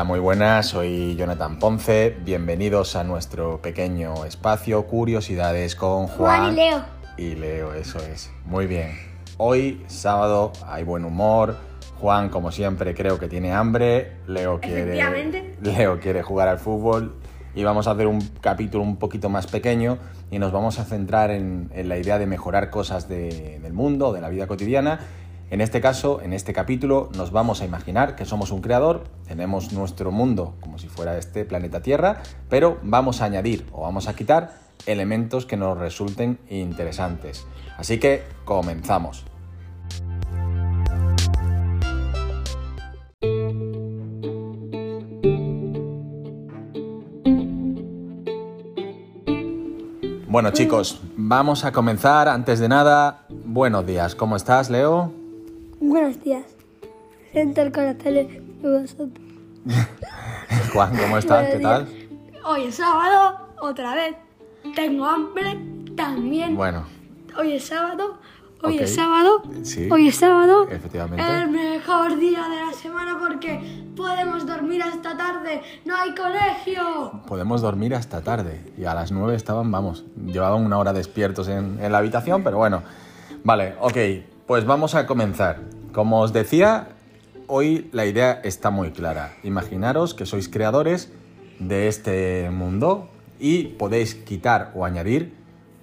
Hola, muy buenas, soy Jonathan Ponce. Bienvenidos a nuestro pequeño espacio Curiosidades con Juan. Juan y Leo. Y Leo, eso es. Muy bien. Hoy, sábado, hay buen humor. Juan, como siempre, creo que tiene hambre. Leo quiere. Leo quiere jugar al fútbol. Y vamos a hacer un capítulo un poquito más pequeño y nos vamos a centrar en, en la idea de mejorar cosas de- del mundo, de la vida cotidiana. En este caso, en este capítulo, nos vamos a imaginar que somos un creador, tenemos nuestro mundo como si fuera este planeta Tierra, pero vamos a añadir o vamos a quitar elementos que nos resulten interesantes. Así que comenzamos. Bueno chicos, vamos a comenzar. Antes de nada, buenos días. ¿Cómo estás, Leo? Buenos días. Siento el corazón de vosotros. Juan, ¿cómo estás? ¿Qué tal? Hoy es sábado, otra vez. Tengo hambre también. Bueno, Hoy es sábado. Hoy Ok. es sábado. Sí. Hoy es sábado. Efectivamente. El mejor día de la semana porque podemos dormir hasta tarde. No hay colegio. podemos dormir hasta tarde. Y a las 9 estaban, vamos, llevaban una hora despiertos en, en la habitación, pero bueno. Vale, ok, pues vamos a comenzar. Como os decía, hoy la idea está muy clara. Imaginaros que sois creadores de este mundo y podéis quitar o añadir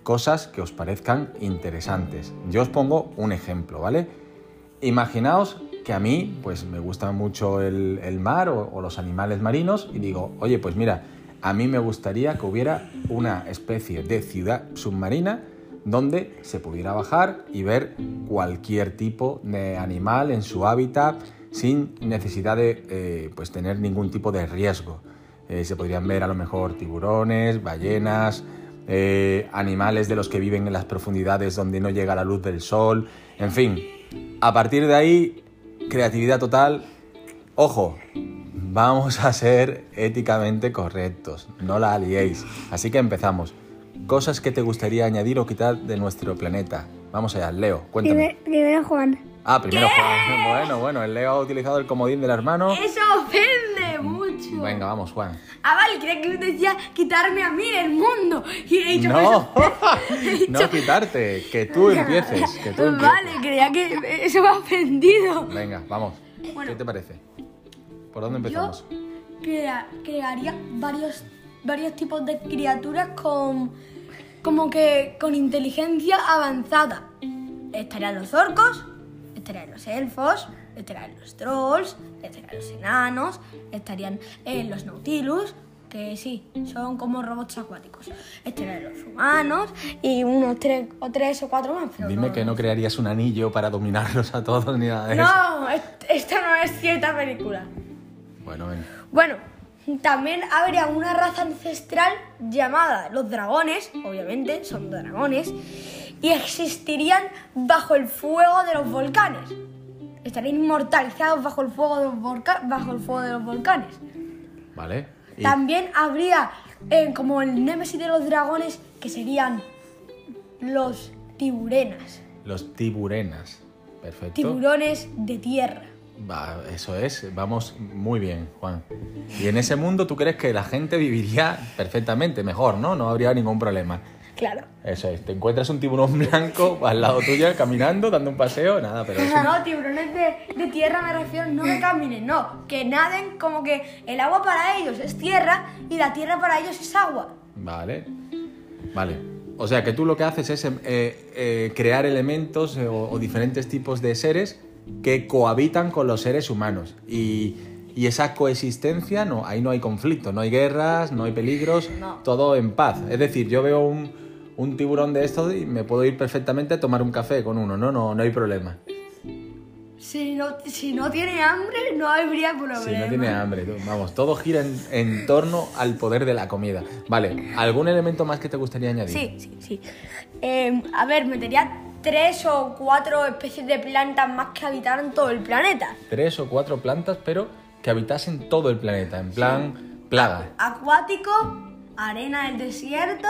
cosas que os parezcan interesantes. Yo os pongo un ejemplo, ¿vale? Imaginaos que a mí, pues me gusta mucho el, mar o los animales marinos y digo, oye, pues mira, a mí me gustaría que hubiera una especie de ciudad submarina donde se pudiera bajar y ver cualquier tipo de animal en su hábitat sin necesidad de eh, pues tener ningún tipo de riesgo. Eh, se podrían ver a lo mejor tiburones, ballenas, eh, animales de los que viven en las profundidades donde no llega la luz del sol, en fin. A partir de ahí, creatividad total. Ojo, vamos a ser éticamente correctos, no la liéis. Así que empezamos. Cosas que te gustaría añadir o quitar de nuestro planeta. Vamos allá, Leo, cuéntame. Primero Juan. Ah, primero Juan. Bueno, bueno, el Leo ha utilizado el comodín del hermano. Eso ofende mucho. Venga, vamos, Juan. Ah, vale, creía que decía quitarme a mí del mundo. Y he dicho No, no quitarte, que tú empieces, que tú empieces. Vale, creía que eso me ha ofendido. Venga, vamos. Bueno. ¿Qué te parece? ¿Por dónde Yo empezamos? crea- crearía varios, varios tipos de criaturas con como que con inteligencia avanzada. Estarían los orcos, estarían los elfos, estarían los trolls, estarían los enanos, estarían eh, los nautilus, que sí, son como robots acuáticos. Estarían los humanos y unos tres o tres o cuatro más. pero Dime que no crearías un anillo para dominarlos a todos ni nada de eso. No, est- esto no es cierta película. Bueno, venga. Bueno, también habría una raza ancestral llamada los dragones, obviamente, son dragones, y existirían bajo el fuego de los volcanes. Estarían inmortalizados bajo el fuego de los, volca- bajo el fuego de los volcanes. Vale. Y También habría eh, como el némesis de los dragones, que serían los tiburenas, los tiburenas. Perfecto. tiburones de tierra. Eso es, vamos muy bien, Juan. Y en ese mundo tú crees que la gente viviría perfectamente, mejor, ¿no? No habría ningún problema. Claro. Eso es, te encuentras un tiburón blanco al lado tuyo caminando, dando un paseo, nada, pero un- No, tiburones de, de tierra me refiero, no que caminen, no, que naden como que el agua para ellos es tierra y la tierra para ellos es agua. Vale. Vale. O sea que tú lo que haces es eh, eh, crear elementos eh, o, o diferentes tipos de seres que cohabitan con los seres humanos. Y, y esa coexistencia, no, ahí no hay conflicto, no hay guerras, no hay peligros, No. todo en paz. Es decir, yo veo un, un tiburón de estos y me puedo ir perfectamente a tomar un café con uno, no, no, no hay problema. Si no, si no tiene hambre, no habría problema. Si no tiene hambre, vamos, todo gira en, en torno al poder de la comida. Vale, ¿algún elemento más que te gustaría añadir? Sí, sí, sí. Eh, a ver, metería tres o cuatro especies de plantas más que habitaran todo el planeta. tres o cuatro plantas, pero que habitasen todo el planeta, en plan plaga. Acuático, arena del desierto,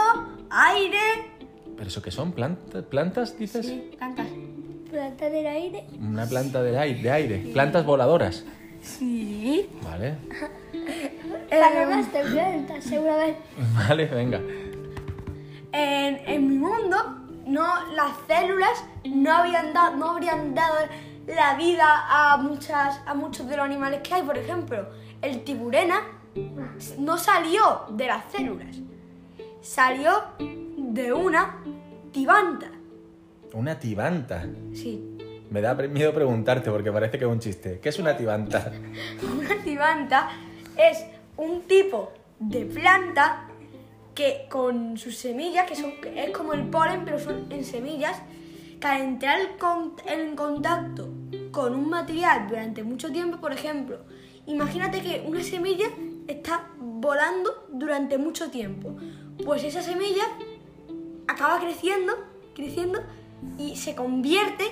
aire. ¿Pero eso qué son? ¿Plantas, plantas dices? Sí, plantas. Planta del aire. Una planta de aire, de aire. Plantas voladoras. Sí. ¿Vale? Bananas de plantas, seguramente. Vale, venga. En, en mi mundo, no, las células no, habían dado, no habrían dado la vida a, muchas, a muchos de los animales que hay. Por ejemplo, el tiburena no salió de las células, salió de una tibanta. Una tibanta. Sí, Me da miedo preguntarte porque parece que es un chiste. ¿Qué es una tibanta? una tibanta es un tipo de planta que con sus semillas, que son, es como el polen, pero son en semillas, que al entrar en con- en contacto con un material durante mucho tiempo, por ejemplo, imagínate que una semilla está volando durante mucho tiempo. Pues esa semilla acaba creciendo, creciendo y se convierte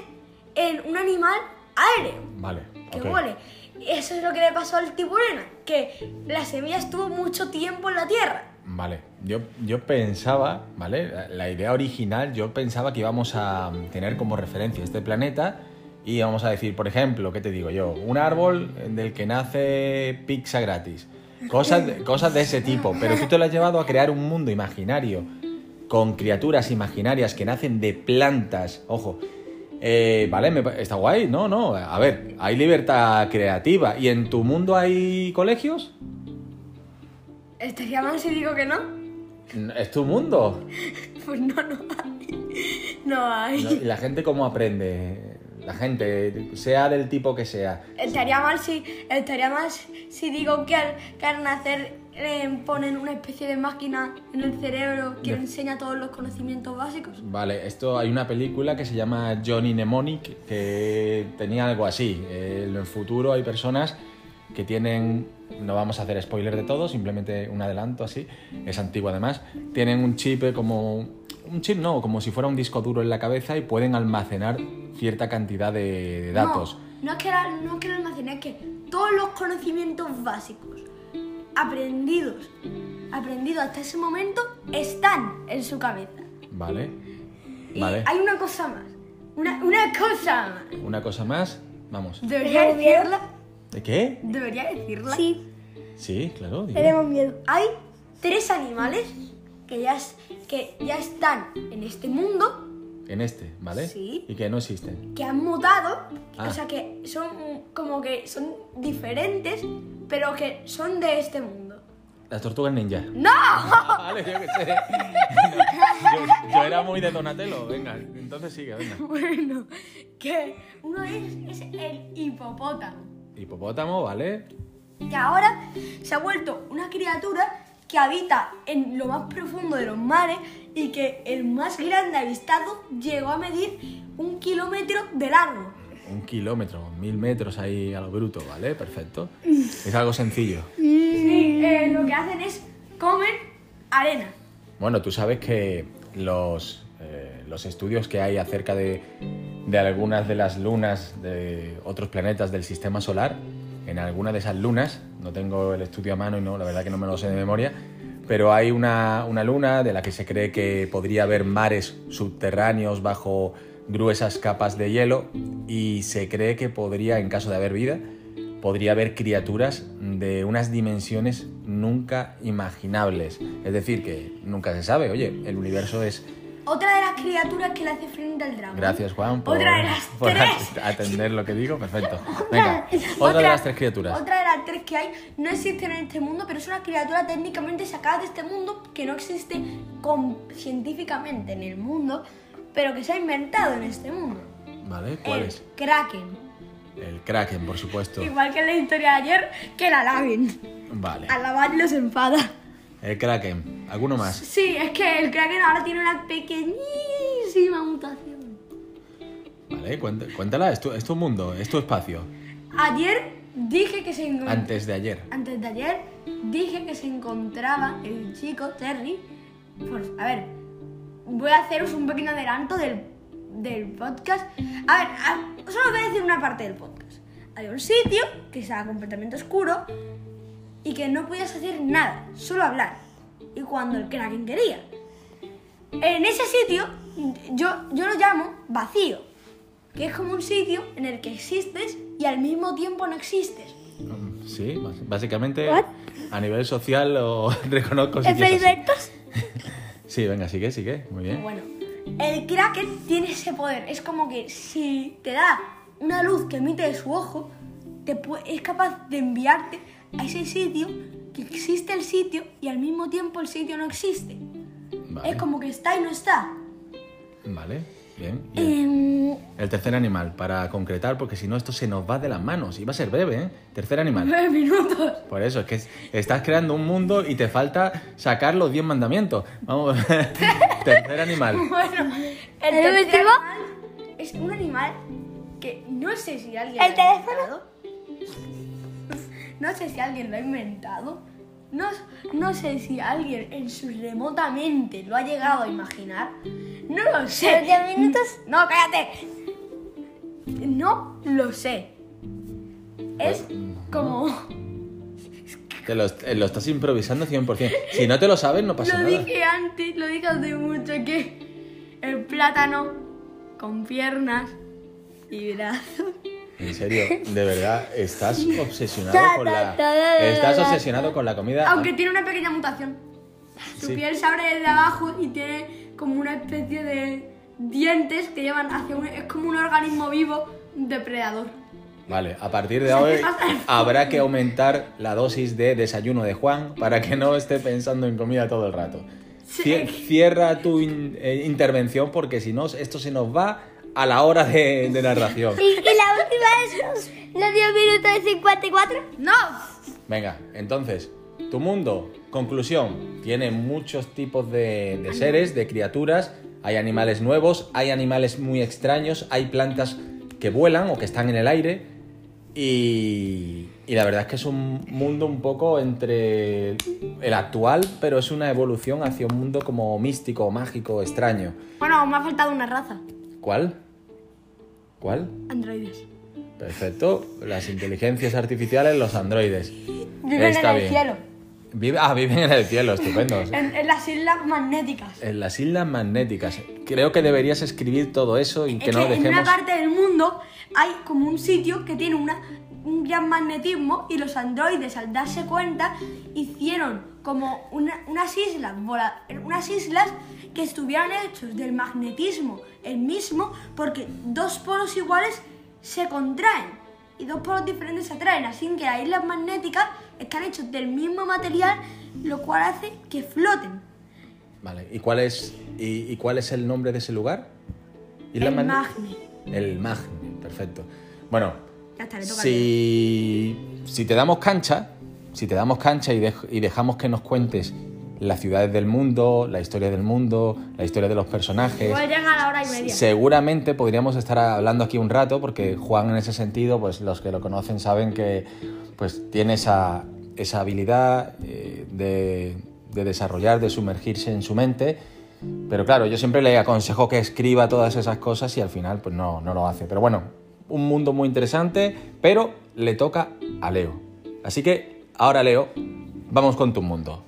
en un animal aéreo Vale. que huele. Eso es lo que le pasó al tiburena, que la semilla estuvo mucho tiempo en la tierra. Vale, yo, yo pensaba, ¿vale? La, idea original, yo pensaba que íbamos a tener como referencia este planeta y vamos a decir, por ejemplo, ¿qué te digo yo? Un árbol del que nace pizza gratis. Cosas, cosas de ese tipo, pero tú te lo has llevado a crear un mundo imaginario con criaturas imaginarias que nacen de plantas, ojo. Eh, vale, me está guay, no, no, a ver, hay libertad creativa. ¿Y en tu mundo hay colegios? ¿Estaría mal si digo que no? ¿Es tu mundo? Pues no, no hay. No hay. No, ¿Y la gente cómo aprende? La gente, sea del tipo que sea. Estaría mal si, estaría mal si digo que al, que al nacer eh, ponen una especie de máquina en el cerebro que De- le enseña todos los conocimientos básicos. Vale, esto hay una película que se llama Johnny Mnemonic que tenía algo así. Eh, En el futuro hay personas que tienen, no vamos a hacer spoiler de todo, simplemente un adelanto así, es antiguo además, tienen un chip como, un chip no, como si fuera un disco duro en la cabeza y pueden almacenar cierta cantidad de, de datos. No, no es que la- no es que lo almacene, es que todos los conocimientos básicos aprendidos, aprendidos hasta ese momento, están en su cabeza. Vale, Y vale. hay una cosa más. Una, una cosa más. Una cosa más, vamos. ¿Debería decirla? ¿De qué? ¿Debería decirla? Sí, Sí, claro. dime. tenemos miedo. Hay tres animales que ya, es- que ya están en este mundo, En este, ¿vale? Sí. Y que no existen. que han mutado, Ah. o sea que son como que son diferentes, pero que son de este mundo. Las tortugas ninja. ¡No! vale, yo qué sé. yo, yo era muy de Donatello. Venga, entonces sigue, venga. Bueno, que uno es, es el hipopótamo. Hipopótamo, ¿vale? que ahora se ha vuelto una criatura que habita en lo más profundo de los mares y que el más grande avistado llegó a medir un kilómetro de largo. Un kilómetro, mil metros ahí a lo bruto, ¿vale? Perfecto. Es algo sencillo. Sí, eh, lo que hacen es comen arena. Bueno, tú sabes que los, eh, los estudios que hay acerca de, de algunas de las lunas de otros planetas del sistema solar, en alguna de esas lunas, no tengo el estudio a mano y no, la verdad que no me lo sé de memoria, pero hay una, una luna de la que se cree que podría haber mares subterráneos bajo gruesas capas de hielo y se cree que podría, en caso de haber vida, podría haber criaturas de unas dimensiones nunca imaginables. Es decir, que nunca se sabe, oye, el universo es... Otra de las criaturas que le hace frente al dragón. Gracias, Juan, por, Otra de las por tres. atender lo que digo. Perfecto. Venga, otra, de las tres criaturas. Otra de las tres que hay no existen en este mundo, pero es una criatura técnicamente sacada de este mundo que no existe con- científicamente en el mundo, pero que se ha inventado en este mundo. ¿Vale? ¿Cuál el es? Kraken. El Kraken, por supuesto. Igual que en la historia de ayer, que la laven. Vale. Al lavarlo se enfada. El Kraken. ¿Alguno más? Sí, es que el Kraken ahora tiene una pequeñísima mutación. Vale, cuént- cuéntala. Es tu, es tu mundo, es tu espacio. Ayer dije que se encontraba... Antes de ayer. Antes de ayer dije que se encontraba el chico Terry. Por- a ver, voy a haceros un pequeño adelanto del, del podcast. A ver, a- solo voy a decir una parte del podcast. Había un sitio que estaba completamente oscuro y que no podías hacer nada, solo hablar. Y cuando el Kraken quería. En ese sitio, yo, yo lo llamo vacío, que es como un sitio en el que existes y al mismo tiempo no existes. Sí, básicamente What? a nivel social lo reconozco. ¿Experimentos? Sí, venga, sigue, sigue. Muy bien. Bueno, el Kraken tiene ese poder. Es como que si te da una luz que emite de su ojo, te es capaz de enviarte a ese sitio, que existe el sitio y al mismo tiempo el sitio no existe. Vale, Es como que está y no está. vale, bien. bien. Em, El tercer animal, para concretar, porque si no esto se nos va de las manos. Y va a ser breve, ¿eh? Tercer animal. nueve minutos. Por eso, es que es- estás creando un mundo y te falta sacar los 10 mandamientos. Vamos, tercer animal. Bueno, el ¿El tercer último? animal es un animal que no sé si alguien ¿El ha teléfono? No sé si alguien lo ha inventado. No, no sé si alguien en su remota mente lo ha llegado a imaginar. No lo sé. ¿Los diez minutos? No, cállate. No lo sé. Es Pues, como... Te lo, lo estás improvisando 100%. Si no te lo sabes, no pasa Lo nada. dije antes, lo dije hace mucho, que el plátano con piernas y brazos. En serio, de verdad, estás obsesionado con la. Estás obsesionado con la comida. Aunque tiene una pequeña mutación. Su Sí. piel se abre desde abajo y tiene como una especie de dientes que llevan hacia un... Es como un organismo vivo depredador. Vale, a partir de hoy habrá que aumentar la dosis de desayuno de Juan para que no esté pensando en comida todo el rato. Cie- Cierra tu in- eh, intervención porque si no, esto se nos va a la hora de, de narración. ¿Y, y la última es los 10 minutos de 54? ¡No! Venga, entonces, tu mundo, conclusión, tiene muchos tipos de, de seres, de criaturas, hay animales nuevos, hay animales muy extraños, hay plantas que vuelan o que están en el aire y, y la verdad es que es un mundo un poco entre el actual, pero es una evolución hacia un mundo como místico, mágico, extraño. Bueno, me ha faltado una raza. ¿Cuál? ¿Cuál? Androides. Perfecto, las inteligencias artificiales, los androides. Viven Está en el bien. cielo. Vive- ah, viven en el cielo, estupendo. En, en las islas magnéticas. En las islas magnéticas. Creo que deberías escribir todo eso y que no que en una dejemos. parte del mundo hay como un sitio que tiene una, un gran magnetismo y los androides al darse cuenta hicieron como una- unas islas vola- unas islas que estuvieran hechos del magnetismo el mismo porque dos polos iguales se contraen y dos polos diferentes se atraen así que las islas magnéticas están hechos del mismo material lo cual hace que floten Vale, ¿y cuál es y, y cuál es el nombre de ese lugar? ¿Isla el magne El Magne, perfecto. Bueno, ya está le toca si, si te damos cancha, si te damos cancha y, dej- y dejamos que nos cuentes las ciudades del mundo, la historia del mundo, la historia de los personajes. Pues llega a la hora y media Seguramente podríamos estar hablando aquí un rato, porque Juan en ese sentido, pues los que lo conocen saben que pues, tiene esa, esa habilidad eh, de, de desarrollar, de sumergirse en su mente. Pero claro, yo siempre le aconsejo que escriba todas esas cosas y al final pues no, no lo hace. Pero bueno, un mundo muy interesante, pero le toca a Leo. Así que ahora Leo, vamos con tu mundo.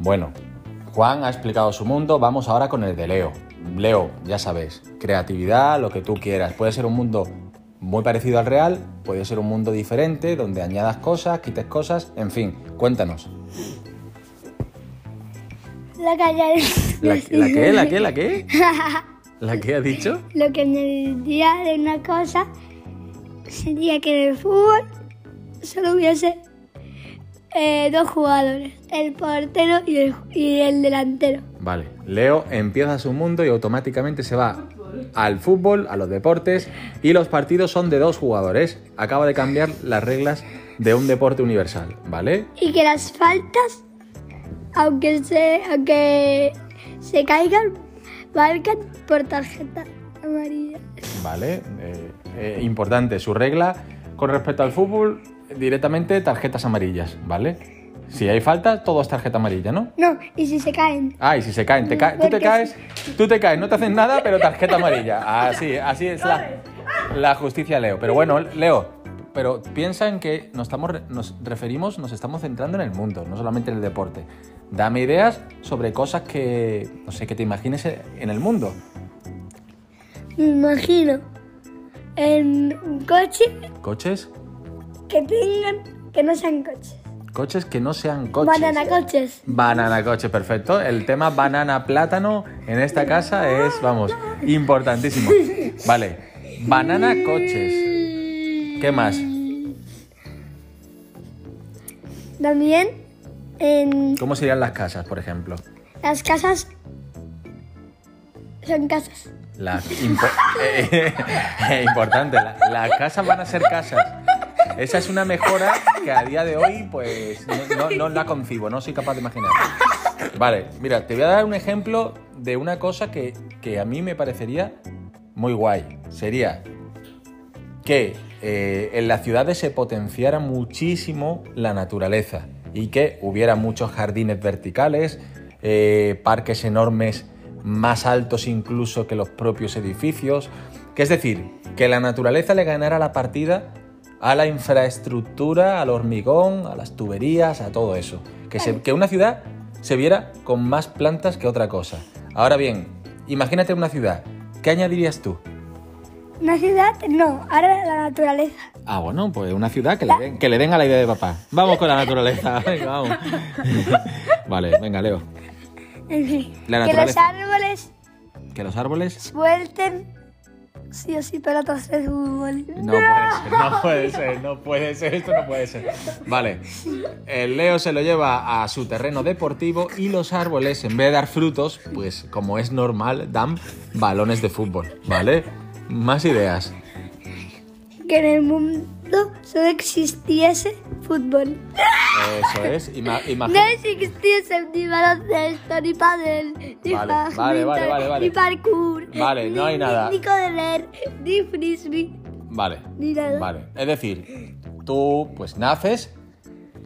Bueno, Juan ha explicado su mundo, vamos ahora con el de Leo. Leo, ya sabes, creatividad, lo que tú quieras. Puede ser un mundo muy parecido al real, puede ser un mundo diferente, donde añadas cosas, quites cosas, en fin, cuéntanos. La calle. ¿La, la qué? ¿La qué? ¿La qué? ¿La qué ha dicho? Lo que añadiría de una cosa sería que en el fútbol solo hubiese eh, dos jugadores, el portero y el, y el delantero. Vale, Leo empieza su mundo y automáticamente se va al fútbol, a los deportes y los partidos son de dos jugadores. Acaba de cambiar las reglas de un deporte universal, ¿vale? Y que las faltas, aunque se, aunque se caigan, valgan por tarjeta amarilla. Vale, eh, eh, importante, su regla con respecto al fútbol, directamente tarjetas amarillas, ¿vale? Si hay falta, todo es tarjeta amarilla, ¿no? No, y si se caen. Ah, y si se caen, te ca- tú te caes, tú te caes, no te hacen nada, pero tarjeta amarilla. Así, así es la, la justicia, Leo. Pero bueno, Leo, pero piensa en que nos, estamos, nos referimos, nos estamos centrando en el mundo, no solamente en el deporte. Dame ideas sobre cosas que, no sé, que te imagines en el mundo. Me imagino en un coche ¿Coches? que tengan, que no sean coches. Coches que no sean coches. Banana coches. Banana coche, perfecto. El tema banana plátano en esta casa es, vamos, importantísimo. Vale, banana coches. ¿Qué más? También en ¿Cómo serían las casas, por ejemplo? las casas son casas. Las impo- eh, eh, importante, la- las casas van a ser casas. Esa es una mejora que a día de hoy, pues, no, no- no la concibo, no soy capaz de imaginar. Vale, mira, te voy a dar un ejemplo de una cosa que, que a mí me parecería muy guay. Sería que eh, en las ciudades se potenciara muchísimo la naturaleza y que hubiera muchos jardines verticales, eh, parques enormes más altos incluso que los propios edificios. Que es decir, que la naturaleza le ganara la partida a la infraestructura, al hormigón, a las tuberías, a todo eso. Que, se- que una ciudad se viera con más plantas que otra cosa. Ahora bien, imagínate una ciudad. ¿Qué añadirías tú? Una ciudad, no, ahora la naturaleza. Ah, bueno, pues una ciudad que le den, que le den a la idea de papá. Vamos con la naturaleza, venga, vamos. vale, venga, Leo. En fin, La que los naturaleza. árboles Que los árboles... suelten sí o sí pelotas de fútbol. No puede ser, no puede ser, no puede ser, esto no puede ser. Vale, el Leo se lo lleva a su terreno deportivo y los árboles, en vez de dar frutos, pues como es normal, dan balones de fútbol, ¿vale? Más ideas. Que en el mundo solo existiese fútbol. Eso es, ima- No existiese ni baloncesto, ni pádel, ni Vale, badminton, vale, vale, vale, vale. ni parkour, Vale, no ni- hay nada. Ni correr, ni frisbee, Vale. ni nada. Vale, es decir, tú pues naces,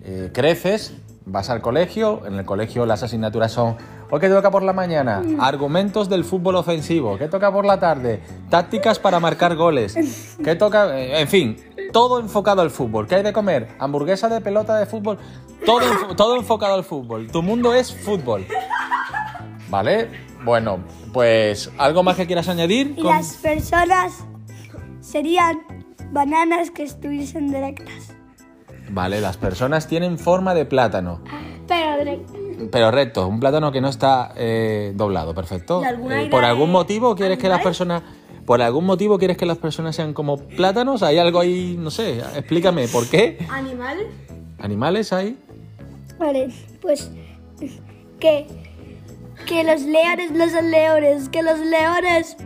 eh, creces, vas al colegio, en el colegio las asignaturas son, ¿o qué toca por la mañana? Argumentos del fútbol ofensivo, ¿qué toca por la tarde? Tácticas para marcar goles, ¿qué toca? Eh, En fin, todo enfocado al fútbol. ¿Qué hay de comer? Hamburguesa de pelota de fútbol, todo, todo enfocado al fútbol. Tu mundo es fútbol. ¿Vale? Bueno, pues algo más que quieras añadir. Y con- las personas serían bananas que estuviesen directas. Vale, las personas tienen forma de plátano. Pero directas. Pero recto, un plátano que no está eh, doblado, perfecto. ¿Y alguna Eh, ¿Por algún motivo quieres que las personas... ¿Por algún motivo quieres que las personas sean como plátanos? ¿Hay algo ahí, no sé, explícame, ¿por qué? ¿Animales? ¿Animales hay? Vale, pues que, que los leones no son leones, que los leones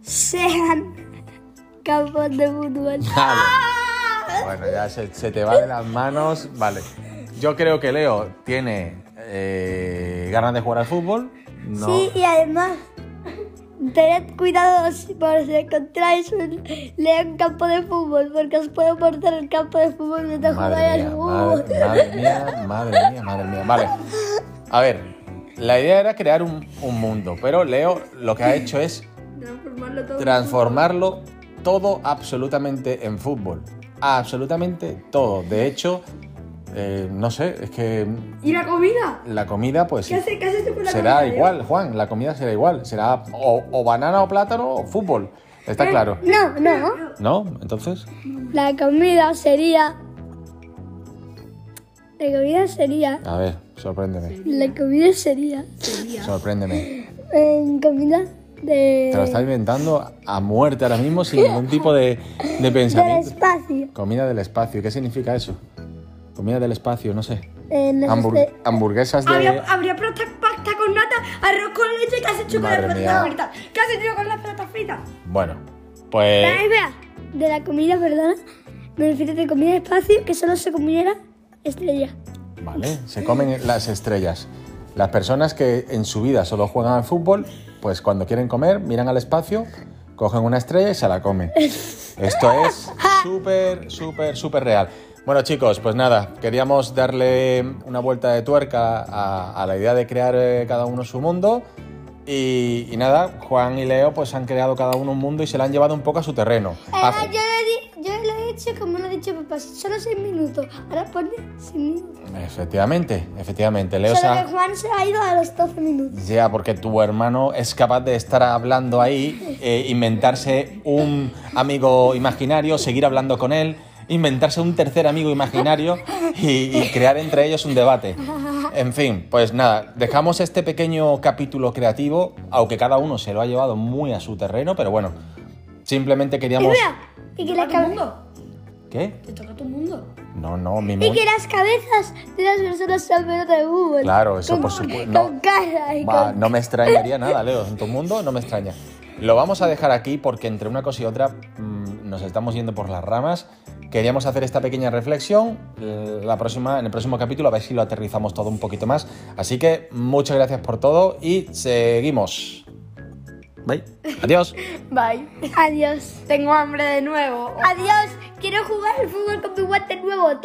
sean campos de fútbol. Vale. Bueno, ya se, se te va de las manos. Vale. Yo creo que Leo tiene eh, ganas de jugar al fútbol. No. Sí, y además, tened cuidado si- por si encontráis un león campo de fútbol, porque os puede morder el campo de fútbol mientras Madre jugáis al madre, fútbol. madre mía, madre mía, madre mía. Vale. A ver, la idea era crear un, un mundo, pero Leo lo que ha hecho es Transformarlo todo. transformarlo todo absolutamente en fútbol. Absolutamente todo. De hecho, eh, no sé, es que ¿Y la comida? la comida, pues ¿Qué hace- qué haces tú con la será comida, Leo? igual, Juan. La comida será igual. Será o, o banana o plátano o fútbol. Está claro. No, no. ¿No? Entonces, La comida sería. La comida sería. a ver, sorpréndeme. La comida sería. Sorpréndeme. En comida de. Te lo estás inventando a muerte ahora mismo sin ningún tipo de, de del pensamiento. espacio. Comida del espacio, ¿qué significa eso? Comida del espacio, no sé. En las Hambur- este- hamburguesas de... Habría, habría pasta, pasta con nata, arroz con leche, ¿qué has hecho con Madre las mía. patatas fritas? ¿Qué has hecho con las patatas fritas? Bueno, pues... De la comida, perdona. Me refiero de comida de espacio que solo se comiera estrella. Vale, se comen las estrellas. Las personas que en su vida solo juegan al fútbol, pues cuando quieren comer, miran al espacio, cogen una estrella y se la comen. Esto es súper, súper, súper real. Bueno chicos, pues nada, queríamos darle una vuelta de tuerca a, a la idea de crear eh, cada uno su mundo. Y, y nada, Juan y Leo pues han creado cada uno un mundo y se lo han llevado un poco a su terreno. A- Eh, yo, le di- yo le he dicho como lo ha dicho papá, solo seis minutos. Ahora pone seis minutos. Efectivamente, efectivamente. Leo se Solo ha- que Juan se ha ido a los 12 minutos. Ya, porque tu hermano es capaz de estar hablando ahí, eh, inventarse un amigo imaginario, seguir hablando con él, inventarse un tercer amigo imaginario y, y crear entre ellos un debate. En fin, pues nada, dejamos este pequeño capítulo creativo, aunque cada uno se lo ha llevado muy a su terreno, pero bueno, simplemente Y queríamos... mira, y que, ¿Te la ¿Qué? ¿Te toca el mundo? No, no, mi y mon- que las cabezas de las personas sean pelota de fútbol. Claro, eso Con- por supuesto. No. Con cara y Va, con... no me extrañaría nada, Leo. En tu mundo no me extraña. Lo vamos a dejar aquí porque entre una cosa y otra mm, nos estamos yendo por las ramas. Queríamos hacer esta pequeña reflexión. Eh, La próxima, en el próximo capítulo a ver si lo aterrizamos todo un poquito más. Así que muchas gracias por todo y seguimos. Bye. Adiós. Bye. Adiós. Tengo hambre de nuevo. Adiós. Quiero jugar al fútbol con mi guante nuevo.